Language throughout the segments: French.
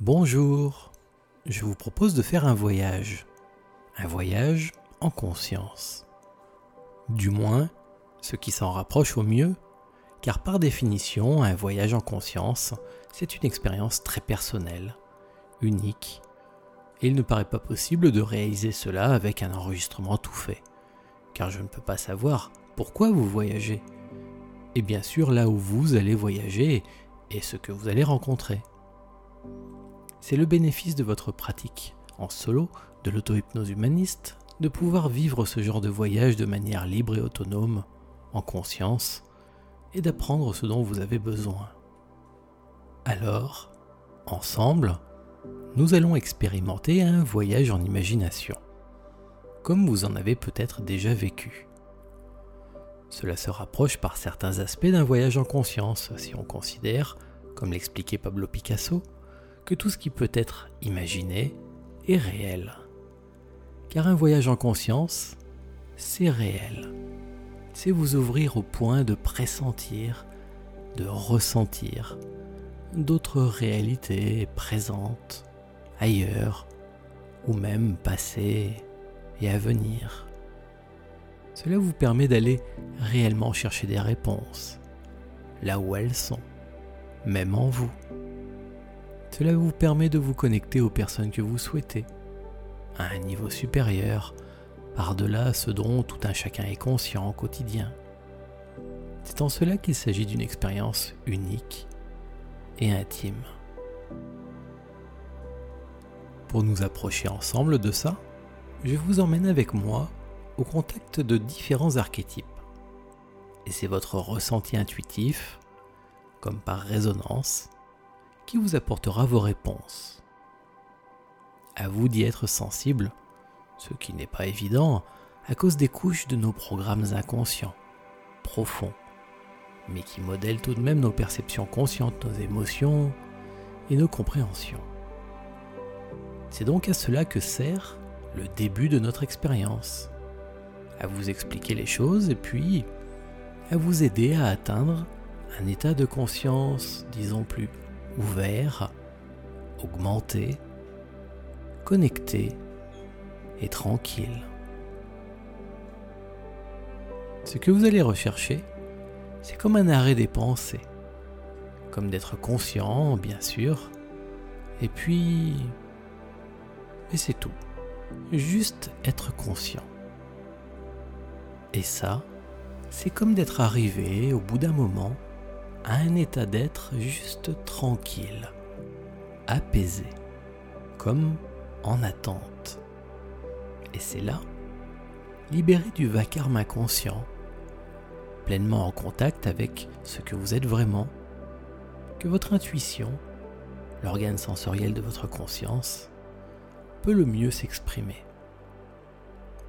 Bonjour, je vous propose de faire un voyage. Un voyage en conscience. Du moins, ce qui s'en rapproche au mieux, car par définition, un voyage en conscience, c'est une expérience très personnelle, unique, et il ne paraît pas possible de réaliser cela avec un enregistrement tout fait, car je ne peux pas savoir pourquoi vous voyagez, et bien sûr là où vous allez voyager et ce que vous allez rencontrer. C'est le bénéfice de votre pratique en solo de l'auto-hypnose humaniste de pouvoir vivre ce genre de voyage de manière libre et autonome, en conscience, et d'apprendre ce dont vous avez besoin. Alors, ensemble, nous allons expérimenter un voyage en imagination, comme vous en avez peut-être déjà vécu. Cela se rapproche par certains aspects d'un voyage en conscience si on considère, comme l'expliquait Pablo Picasso, que tout ce qui peut être imaginé est réel. Car un voyage en conscience, c'est réel. C'est vous ouvrir au point de pressentir, de ressentir d'autres réalités présentes, ailleurs, ou même passées et à venir. Cela vous permet d'aller réellement chercher des réponses, là où elles sont, même en vous. Cela vous permet de vous connecter aux personnes que vous souhaitez, à un niveau supérieur, par-delà ce dont tout un chacun est conscient au quotidien. C'est en cela qu'il s'agit d'une expérience unique et intime. Pour nous approcher ensemble de ça, je vous emmène avec moi au contact de différents archétypes. Et c'est votre ressenti intuitif, comme par résonance, qui vous apportera vos réponses. À vous d'y être sensible, ce qui n'est pas évident à cause des couches de nos programmes inconscients, profonds, mais qui modèlent tout de même nos perceptions conscientes, nos émotions et nos compréhensions. C'est donc à cela que sert le début de notre expérience, à vous expliquer les choses et puis à vous aider à atteindre un état de conscience, disons plus ouvert, augmenté, connecté et tranquille. Ce que vous allez rechercher, c'est comme un arrêt des pensées, comme d'être conscient, bien sûr, et puis... Et c'est tout. Juste être conscient. Et ça, c'est comme d'être arrivé au bout d'un moment à un état d'être juste tranquille, apaisé, comme en attente. Et c'est là, libéré du vacarme inconscient, pleinement en contact avec ce que vous êtes vraiment, que votre intuition, l'organe sensoriel de votre conscience, peut le mieux s'exprimer.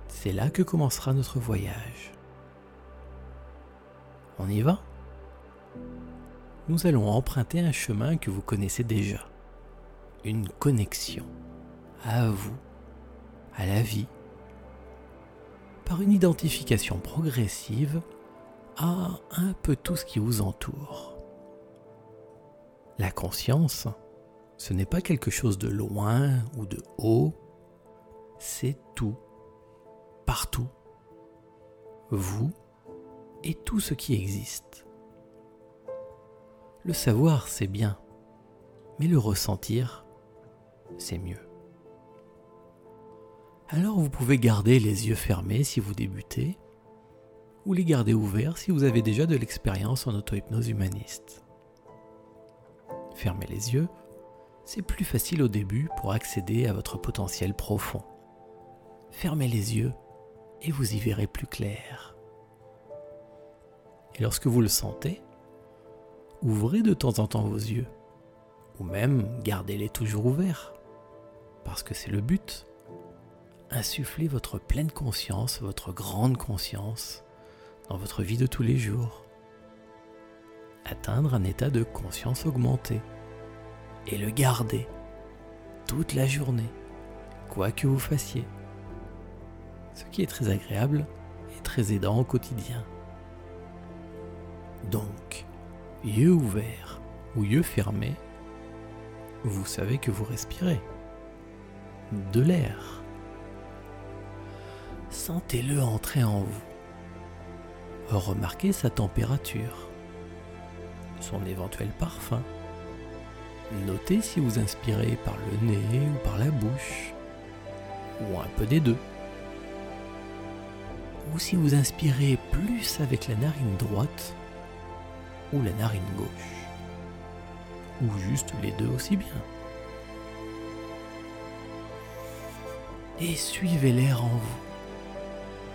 C'est là que commencera notre voyage. On y va? Nous allons emprunter un chemin que vous connaissez déjà. Une connexion à vous, à la vie, par une identification progressive à un peu tout ce qui vous entoure. La conscience, ce n'est pas quelque chose de loin ou de haut, c'est tout, partout, vous et tout ce qui existe. Le savoir, c'est bien, mais le ressentir, c'est mieux. Alors vous pouvez garder les yeux fermés si vous débutez, ou les garder ouverts si vous avez déjà de l'expérience en auto-hypnose humaniste. Fermez les yeux, c'est plus facile au début pour accéder à votre potentiel profond. Fermez les yeux et vous y verrez plus clair. Et lorsque vous le sentez, ouvrez de temps en temps vos yeux, ou même gardez-les toujours ouverts, parce que c'est le but. Insufflez votre pleine conscience, votre grande conscience dans votre vie de tous les jours. Atteindre un état de conscience augmentée et le garder toute la journée, quoi que vous fassiez. Ce qui est très agréable et très aidant au quotidien. Donc, yeux ouverts ou yeux fermés, vous savez que vous respirez de l'air. Sentez-le entrer en vous. Remarquez sa température, son éventuel parfum. Notez si vous inspirez par le nez ou par la bouche, ou un peu des deux. Ou si vous inspirez plus avec la narine droite ou la narine gauche, ou juste les deux aussi bien. Et suivez l'air en vous.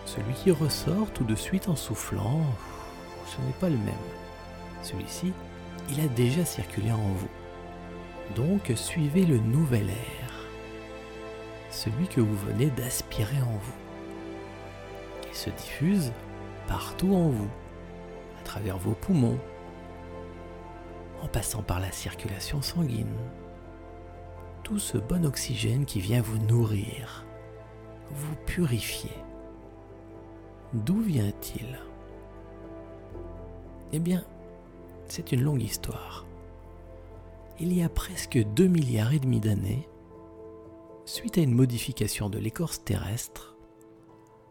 Celui qui ressort tout de suite en soufflant, ce n'est pas le même. Celui-ci, il a déjà circulé en vous. Donc suivez le nouvel air, celui que vous venez d'aspirer en vous. Il se diffuse partout en vous, à travers vos poumons, en passant par la circulation sanguine. Tout ce bon oxygène qui vient vous nourrir, vous purifier. D'où vient-il? Eh bien, c'est une longue histoire. Il y a presque 2 milliards et demi d'années, suite à une modification de l'écorce terrestre,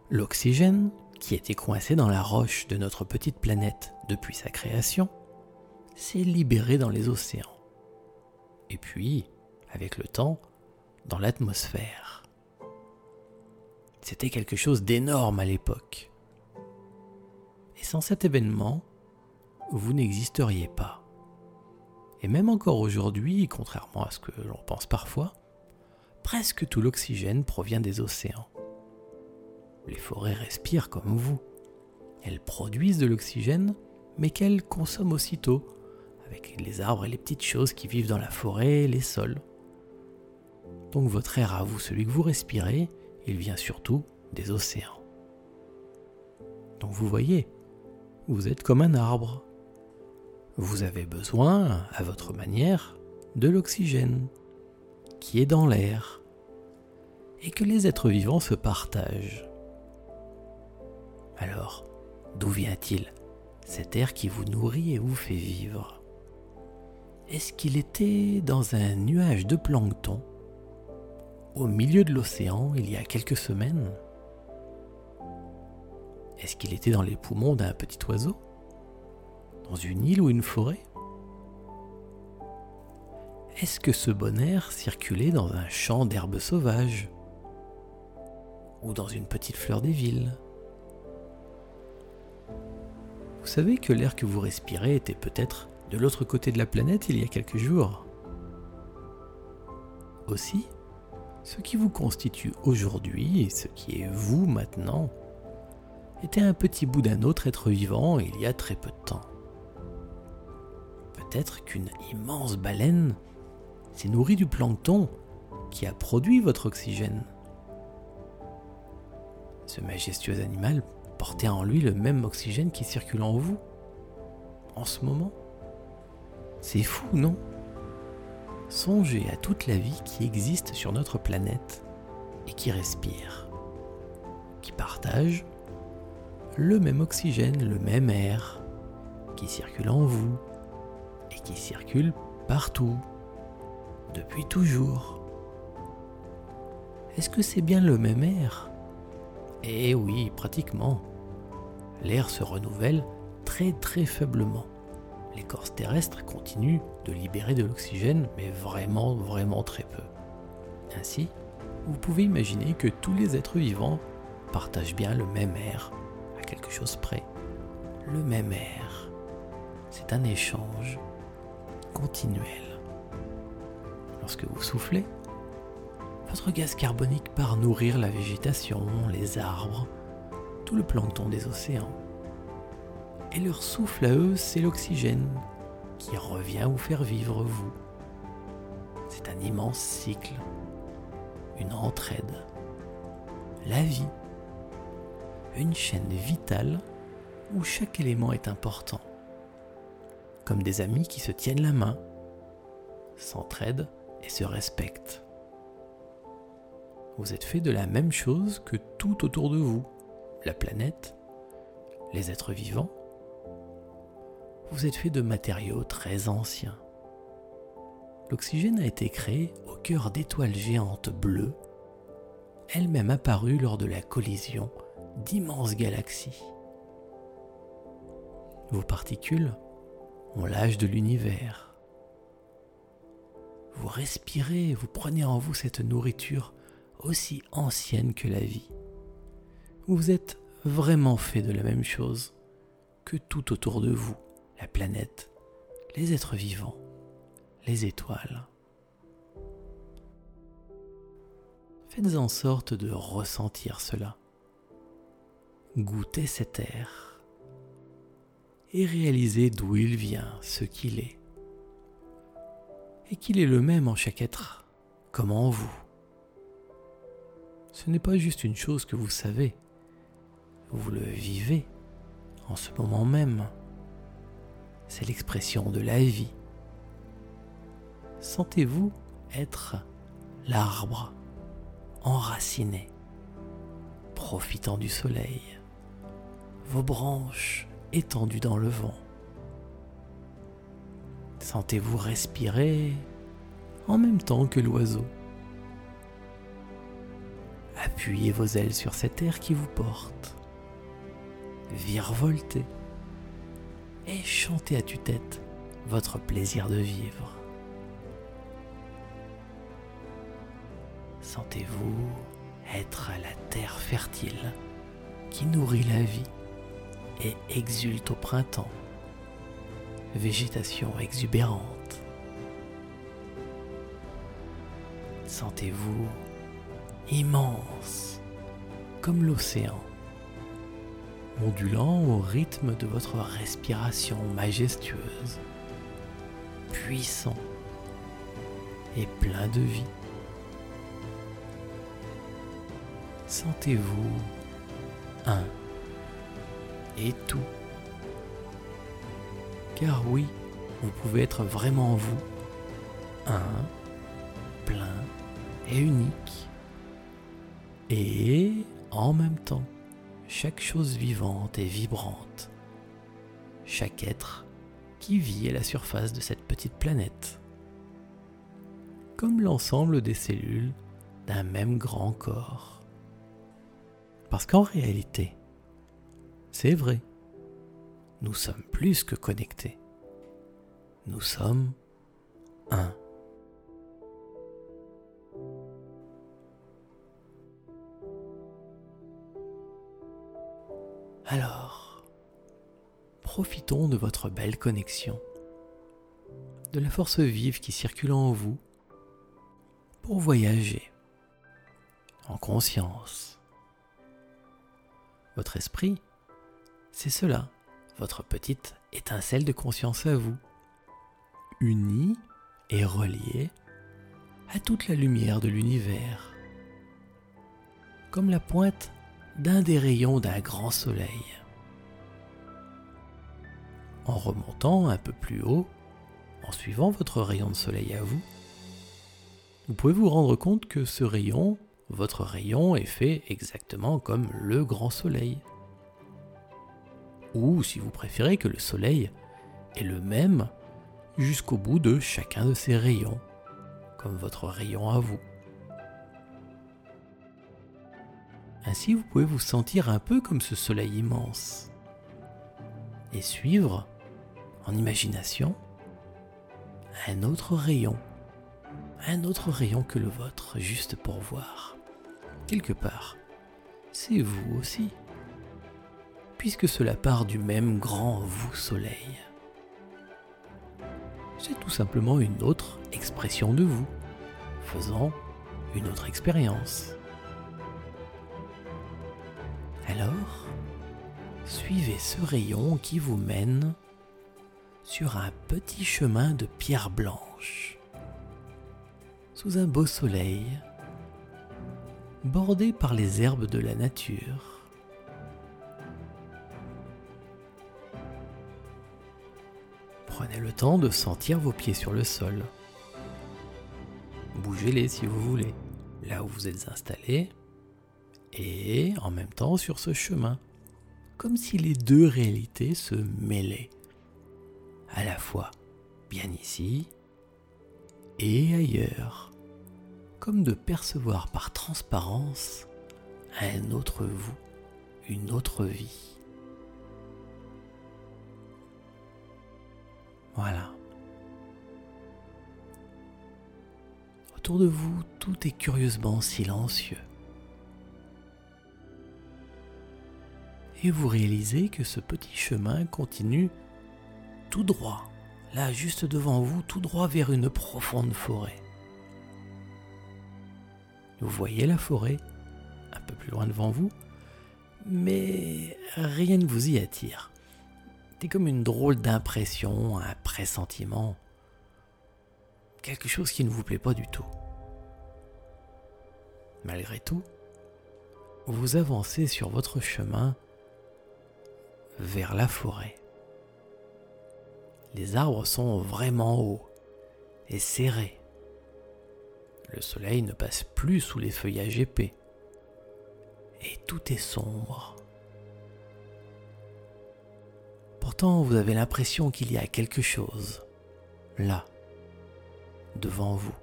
l'oxygène, qui était coincé dans la roche de notre petite planète depuis sa création, s'est libéré dans les océans. Et puis, avec le temps, dans l'atmosphère. C'était quelque chose d'énorme à l'époque. Et sans cet événement, vous n'existeriez pas. Et même encore aujourd'hui, contrairement à ce que l'on pense parfois, presque tout l'oxygène provient des océans. Les forêts respirent comme vous. Elles produisent de l'oxygène, mais qu'elles consomment aussitôt, les arbres et les petites choses qui vivent dans la forêt et les sols. Donc votre air à vous, celui que vous respirez, il vient surtout des océans. Donc vous voyez, vous êtes comme un arbre. Vous avez besoin, à votre manière, de l'oxygène qui est dans l'air et que les êtres vivants se partagent. Alors, d'où vient-il cet air qui vous nourrit et vous fait vivre? Est-ce qu'il était dans un nuage de plancton au milieu de l'océan il y a quelques semaines? Est-ce qu'il était dans les poumons d'un petit oiseau? Dans une île ou une forêt? Est-ce que ce bon air circulait dans un champ d'herbes sauvages? Ou dans une petite fleur des villes? Vous savez que l'air que vous respirez était peut-être de l'autre côté de la planète il y a quelques jours Aussi, ce qui vous constitue aujourd'hui ce qui est vous maintenant était un petit bout d'un autre être vivant il y a très peu de temps. Peut-être qu'une immense baleine s'est nourrie du plancton qui a produit votre oxygène. Ce majestueux animal portait en lui le même oxygène qui circule en vous, en ce moment. C'est fou, non? Songez à toute la vie qui existe sur notre planète et qui respire, qui partage le même oxygène, le même air qui circule en vous et qui circule partout, depuis toujours. Est-ce que c'est bien le même air? Eh oui, pratiquement. L'air se renouvelle très très faiblement. L'écorce terrestre continue de libérer de l'oxygène, mais vraiment vraiment très peu. Ainsi, vous pouvez imaginer que tous les êtres vivants partagent bien le même air quelque chose près. Le même air. C'est un échange continuel. Lorsque vous soufflez, votre gaz carbonique part nourrir la végétation, les arbres, tout le plancton des océans. Et leur souffle à eux, c'est l'oxygène qui revient vous faire vivre vous. C'est un immense cycle, une entraide, la vie une chaîne vitale où chaque élément est important. Comme des amis qui se tiennent la main, s'entraident et se respectent. Vous êtes fait de la même chose que tout autour de vous, la planète, les êtres vivants. Vous êtes fait de matériaux très anciens. l'oxygène a été créé au cœur d'étoiles géantes bleues, elles-mêmes apparues lors de la collision d'immenses galaxies. Vos particules ont l'âge de l'univers. Vous respirez, vous prenez en vous cette nourriture aussi ancienne que la vie. Vous êtes vraiment fait de la même chose que tout autour de vous, la planète, les êtres vivants, les étoiles. Faites en sorte de ressentir cela. Goûtez cet air et réalisez d'où il vient, ce qu'il est. Et qu'il est le même en chaque être, comme en vous. Ce n'est pas juste une chose que vous savez, vous le vivez en ce moment même. C'est l'expression de la vie. Sentez-vous être l'arbre enraciné, profitant du soleil, vos branches étendues dans le vent. Sentez-vous respirer en même temps que l'oiseau. Appuyez vos ailes sur cet air qui vous porte virevolter et chantez à tue-tête votre plaisir de vivre. Sentez-vous être la terre fertile qui nourrit la vie et exulte au printemps. Végétation exubérante. Sentez-vous immense comme l'océan ondulant au rythme de votre respiration majestueuse, puissant et plein de vie. Sentez-vous un et tout. Car oui, vous pouvez être vraiment vous, un, plein et unique, et en même temps chaque chose vivante et vibrante, chaque être qui vit à la surface de cette petite planète, comme l'ensemble des cellules d'un même grand corps. Parce qu'en réalité, c'est vrai, nous sommes plus que connectés. Nous sommes un. Alors, profitons de votre belle connexion, de la force vive qui circule en vous pour voyager en conscience. Votre esprit, c'est cela, votre petite étincelle de conscience à vous, unie et reliée à toute la lumière de l'univers, comme la pointe d'un des rayons d'un grand soleil. En remontant un peu plus haut, en suivant votre rayon de soleil à vous, vous pouvez vous rendre compte que ce rayon, votre rayon, est fait exactement comme le grand soleil. Ou, si vous préférez, que le soleil est le même jusqu'au bout de chacun de ses rayons, comme votre rayon à vous. Ainsi, vous pouvez vous sentir un peu comme ce soleil immense et suivre, en imagination, un autre rayon, un autre rayon que le vôtre, juste pour voir. Quelque part, c'est vous aussi, puisque cela part du même grand vous soleil. C'est tout simplement une autre expression de vous, faisant une autre expérience. Suivez ce rayon qui vous mène sur un petit chemin de pierre blanche, sous un beau soleil, bordé par les herbes de la nature. Prenez le temps de sentir vos pieds sur le sol. Bougez-les si vous voulez, là où vous êtes installé, et en même temps sur ce chemin, comme si les deux réalités se mêlaient, à la fois bien ici et ailleurs, comme de percevoir par transparence un autre vous, une autre vie. Voilà. Autour de vous, tout est curieusement silencieux. Et vous réalisez que ce petit chemin continue tout droit, là juste devant vous, tout droit vers une profonde forêt. Vous voyez la forêt un peu plus loin devant vous, mais rien ne vous y attire. C'est comme une drôle d'impression, un pressentiment, quelque chose qui ne vous plaît pas du tout. Malgré tout, vous avancez sur votre chemin vers la forêt. Les arbres sont vraiment hauts et serrés. Le soleil ne passe plus sous les feuillages épais. Et tout est sombre. Pourtant, vous avez l'impression qu'il y a quelque chose, là, devant vous.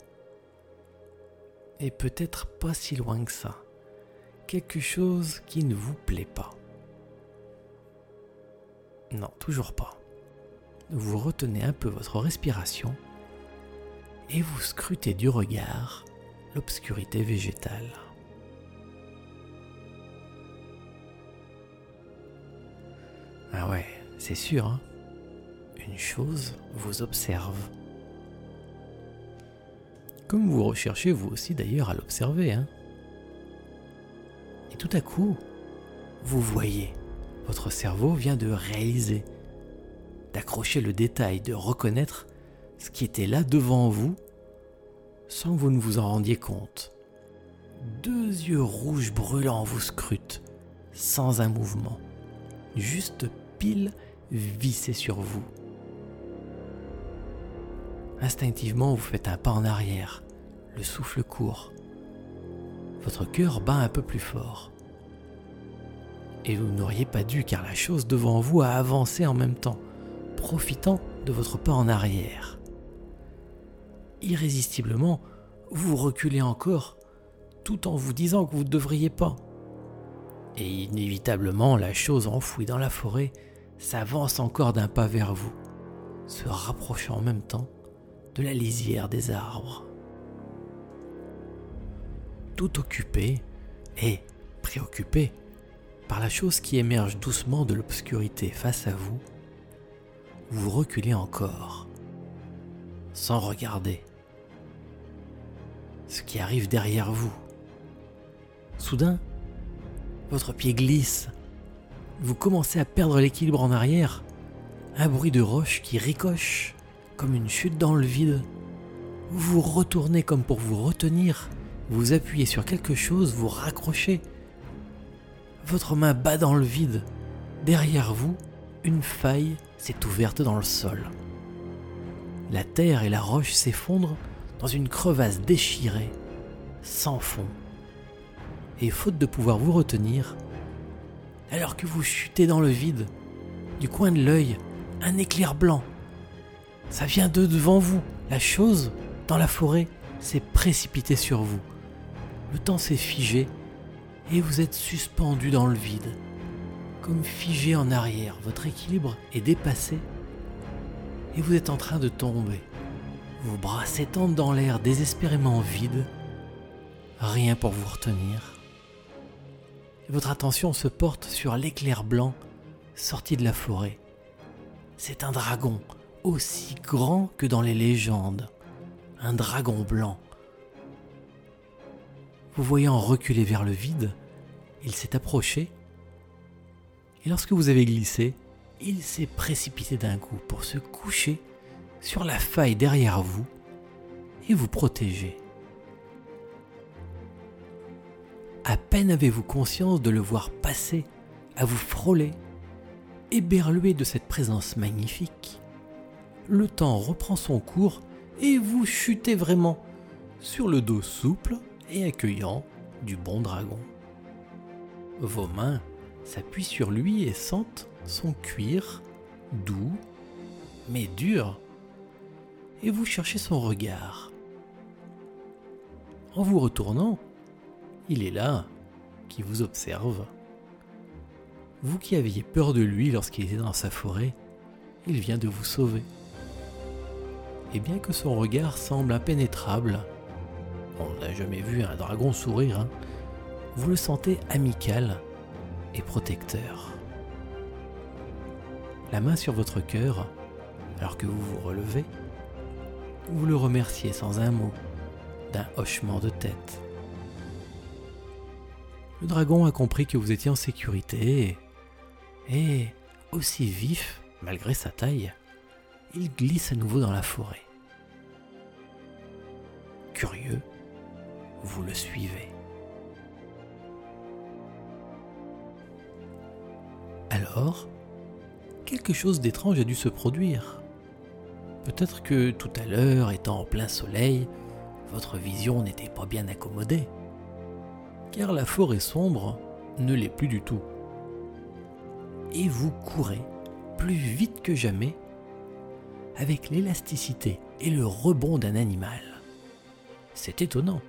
Et peut-être pas si loin que ça. Quelque chose qui ne vous plaît pas. Non, toujours pas. Vous retenez un peu votre respiration et vous scrutez du regard l'obscurité végétale. Ah ouais, c'est sûr, hein une chose vous observe. Comme vous recherchez vous aussi d'ailleurs à l'observer. Hein Et tout à coup, vous voyez, votre cerveau vient de réaliser, d'accrocher le détail, de reconnaître ce qui était là devant vous sans que vous ne vous en rendiez compte. Deux yeux rouges brûlants vous scrutent, sans un mouvement, juste pile vissés sur vous. Instinctivement, vous faites un pas en arrière, le souffle court. Votre cœur bat un peu plus fort. Et vous n'auriez pas dû car la chose devant vous a avancé en même temps, profitant de votre pas en arrière. Irrésistiblement, vous reculez encore, tout en vous disant que vous ne devriez pas. Et inévitablement, la chose enfouie dans la forêt s'avance encore d'un pas vers vous, se rapprochant en même temps de la lisière des arbres. Tout occupé et préoccupé par la chose qui émerge doucement de l'obscurité face à vous, vous reculez encore, sans regarder ce qui arrive derrière vous. Soudain, votre pied glisse, vous commencez à perdre l'équilibre en arrière, un bruit de roche qui ricoche comme une chute dans le vide. Vous vous retournez comme pour vous retenir, vous appuyez sur quelque chose, vous raccrochez. Votre main bat dans le vide. Derrière vous, une faille s'est ouverte dans le sol. La terre et la roche s'effondrent dans une crevasse déchirée, sans fond. Et faute de pouvoir vous retenir, alors que vous chutez dans le vide, du coin de l'œil, un éclair blanc ça vient de devant vous. La chose, dans la forêt, s'est précipitée sur vous. Le temps s'est figé et vous êtes suspendu dans le vide. Comme figé en arrière, votre équilibre est dépassé et vous êtes en train de tomber. Vos bras s'étendent dans l'air désespérément vide, rien pour vous retenir. votre attention se porte sur l'éclair blanc sorti de la forêt. C'est un dragon aussi grand que dans les légendes, un dragon blanc. Vous voyant reculer vers le vide, il s'est approché, et lorsque vous avez glissé, il s'est précipité d'un coup pour se coucher sur la faille derrière vous et vous protéger. À peine avez-vous conscience de le voir passer, à vous frôler, éberlué de cette présence magnifique, le temps reprend son cours et vous chutez vraiment sur le dos souple accueillant du bon dragon. Vos mains s'appuient sur lui et sentent son cuir doux mais dur. Et vous cherchez son regard, En vous retournant, il est là, qui vous observe. Vous qui aviez peur de lui lorsqu'il était dans sa forêt, il vient de vous sauver. Et bien que son regard semble impénétrable, on n'a jamais vu un dragon sourire, hein, vous le sentez amical et protecteur. La main sur votre cœur, alors que vous vous relevez, vous le remerciez sans un mot, d'un hochement de tête. Le dragon a compris que vous étiez en sécurité et, aussi vif, malgré sa taille, il glisse à nouveau dans la forêt. Curieux, vous le suivez. Alors, quelque chose d'étrange a dû se produire. Peut-être que tout à l'heure, étant en plein soleil, votre vision n'était pas bien accommodée. Car la forêt sombre ne l'est plus du tout. Et vous courez plus vite que jamais avec l'élasticité et le rebond d'un animal. C'est étonnant.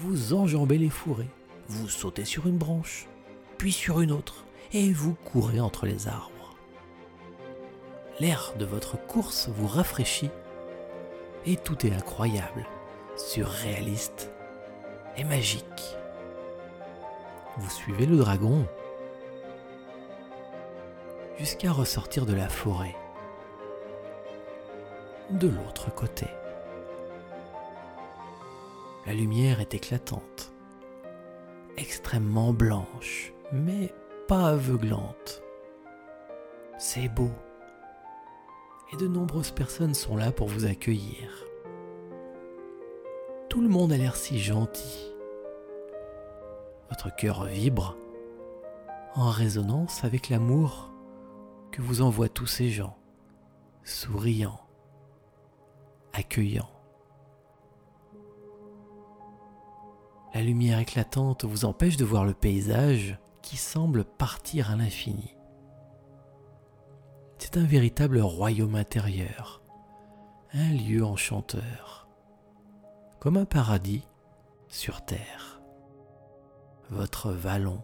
Vous enjambez les fourrés, vous sautez sur une branche, puis sur une autre, et vous courez entre les arbres. L'air de votre course vous rafraîchit, et tout est incroyable, surréaliste et magique. Vous suivez le dragon jusqu'à ressortir de la forêt de l'autre côté. La lumière est éclatante, extrêmement blanche, mais pas aveuglante. C'est beau. Et de nombreuses personnes sont là pour vous accueillir. Tout le monde a l'air si gentil. Votre cœur vibre en résonance avec l'amour que vous envoient tous ces gens, souriants, accueillants. La lumière éclatante vous empêche de voir le paysage qui semble partir à l'infini. C'est un véritable royaume intérieur, un lieu enchanteur, comme un paradis sur terre. Votre vallon,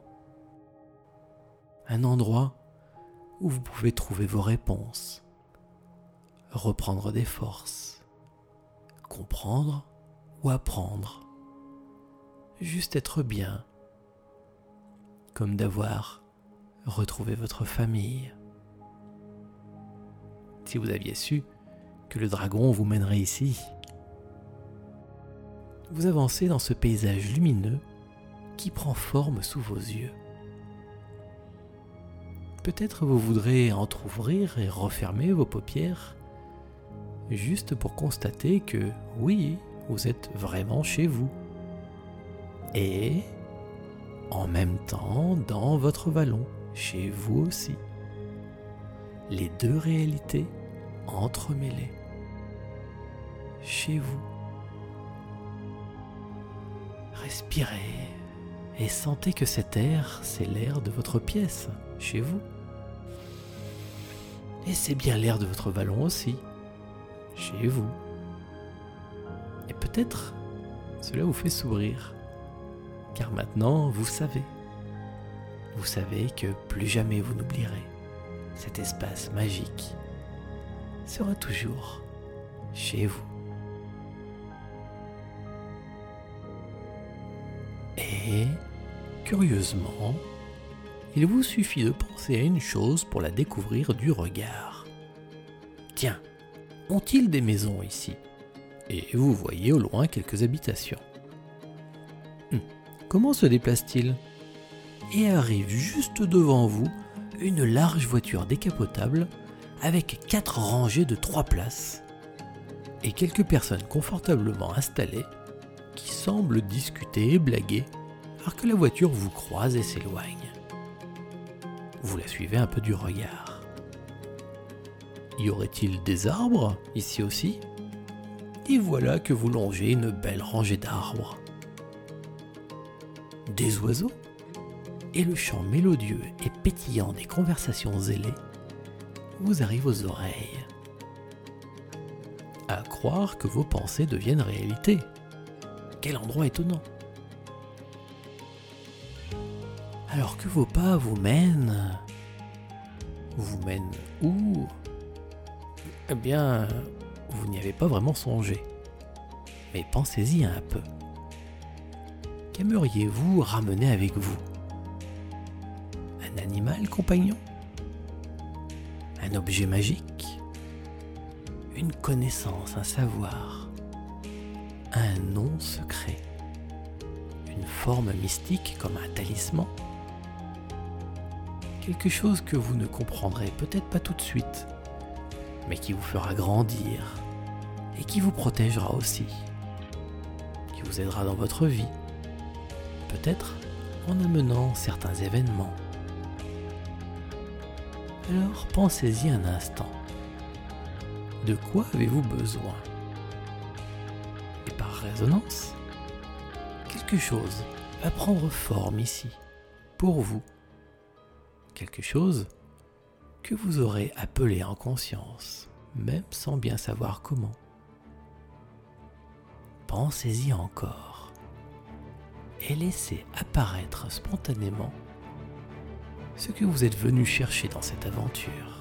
un endroit où vous pouvez trouver vos réponses, reprendre des forces, comprendre ou apprendre juste être bien, comme d'avoir retrouvé votre famille. Si vous aviez su que le dragon vous mènerait ici, vous avancez dans ce paysage lumineux qui prend forme sous vos yeux. Peut-être vous voudrez entr'ouvrir et refermer vos paupières, juste pour constater que oui, vous êtes vraiment chez vous et en même temps dans votre vallon, chez vous aussi. Les deux réalités entremêlées. Chez vous. Respirez et sentez que cet air, c'est l'air de votre pièce, chez vous. Et c'est bien l'air de votre vallon aussi, chez vous. Et peut-être cela vous fait sourire car maintenant vous savez. Vous savez que plus jamais vous n'oublierez. Cet espace magique sera toujours chez vous. Et, curieusement, il vous suffit de penser à une chose pour la découvrir du regard. Tiens, ont-ils des maisons ici? Et vous voyez au loin quelques habitations. Comment se déplace-t-il? Et arrive juste devant vous une large voiture décapotable avec quatre rangées de trois places et quelques personnes confortablement installées qui semblent discuter et blaguer alors que la voiture vous croise et s'éloigne. Vous la suivez un peu du regard. Y aurait-il des arbres ici aussi? Et voilà que vous longez une belle rangée d'arbres des oiseaux et le chant mélodieux et pétillant des conversations zélées vous arrive aux oreilles. À croire que vos pensées deviennent réalité. quel endroit étonnant. Alors que vos pas vous mènent... Vous mènent où? Eh bien, vous n'y avez pas vraiment songé. Mais pensez-y un peu. Qu'aimeriez-vous ramener avec vous? Un animal compagnon? Un objet magique? Une connaissance, un savoir? Un nom secret? Une forme mystique comme un talisman? Quelque chose que vous ne comprendrez peut-être pas tout de suite, mais qui vous fera grandir et qui vous protégera aussi, qui vous aidera dans votre vie peut-être en amenant certains événements. Alors pensez-y un instant. De quoi avez-vous besoin? Et par résonance, quelque chose va prendre forme ici, pour vous. Quelque chose que vous aurez appelé en conscience, même sans bien savoir comment. Pensez-y encore et laissez apparaître spontanément ce que vous êtes venu chercher dans cette aventure.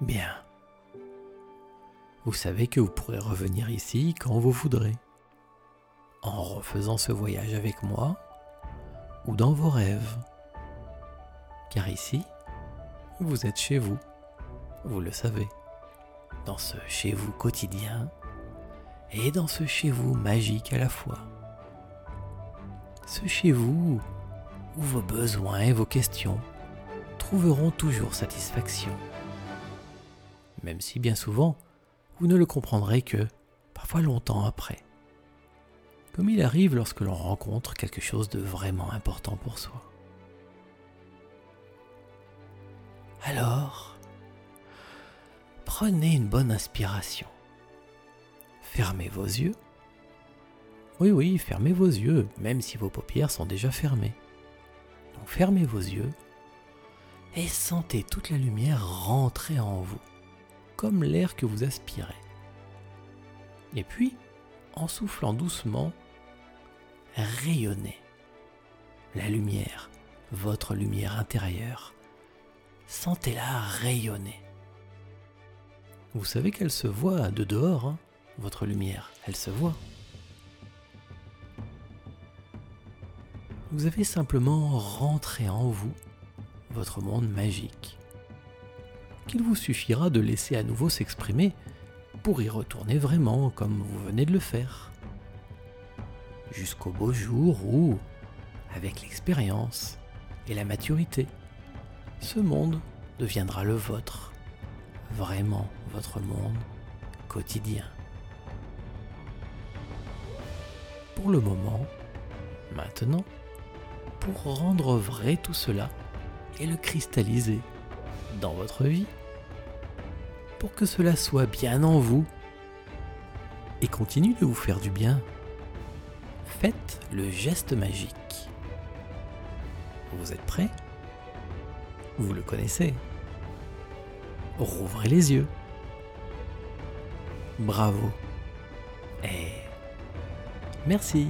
Bien. Vous savez que vous pourrez revenir ici quand vous voudrez en refaisant ce voyage avec moi ou dans vos rêves. Car ici, vous êtes chez vous, vous le savez, dans ce chez vous quotidien et dans ce chez vous magique à la fois. Ce chez vous où vos besoins et vos questions trouveront toujours satisfaction. Même si bien souvent, vous ne le comprendrez que parfois longtemps après comme il arrive lorsque l'on rencontre quelque chose de vraiment important pour soi. Alors, prenez une bonne inspiration. Fermez vos yeux. Oui, oui, fermez vos yeux, même si vos paupières sont déjà fermées. Donc fermez vos yeux et sentez toute la lumière rentrer en vous, comme l'air que vous aspirez. Et puis, en soufflant doucement, rayonnez. La lumière, votre lumière intérieure, sentez-la rayonner. Vous savez qu'elle se voit de dehors, hein, votre lumière, elle se voit. Vous avez simplement rentré en vous votre monde magique, qu'il vous suffira de laisser à nouveau s'exprimer pour y retourner vraiment comme vous venez de le faire jusqu'au beau jour où, avec l'expérience et la maturité, ce monde deviendra le vôtre, vraiment votre monde quotidien. Pour le moment, maintenant, pour rendre vrai tout cela et le cristalliser dans votre vie, pour que cela soit bien en vous et continue de vous faire du bien faites le geste magique. Vous êtes prêts? Vous le connaissez. Rouvrez les yeux. Bravo. Et merci.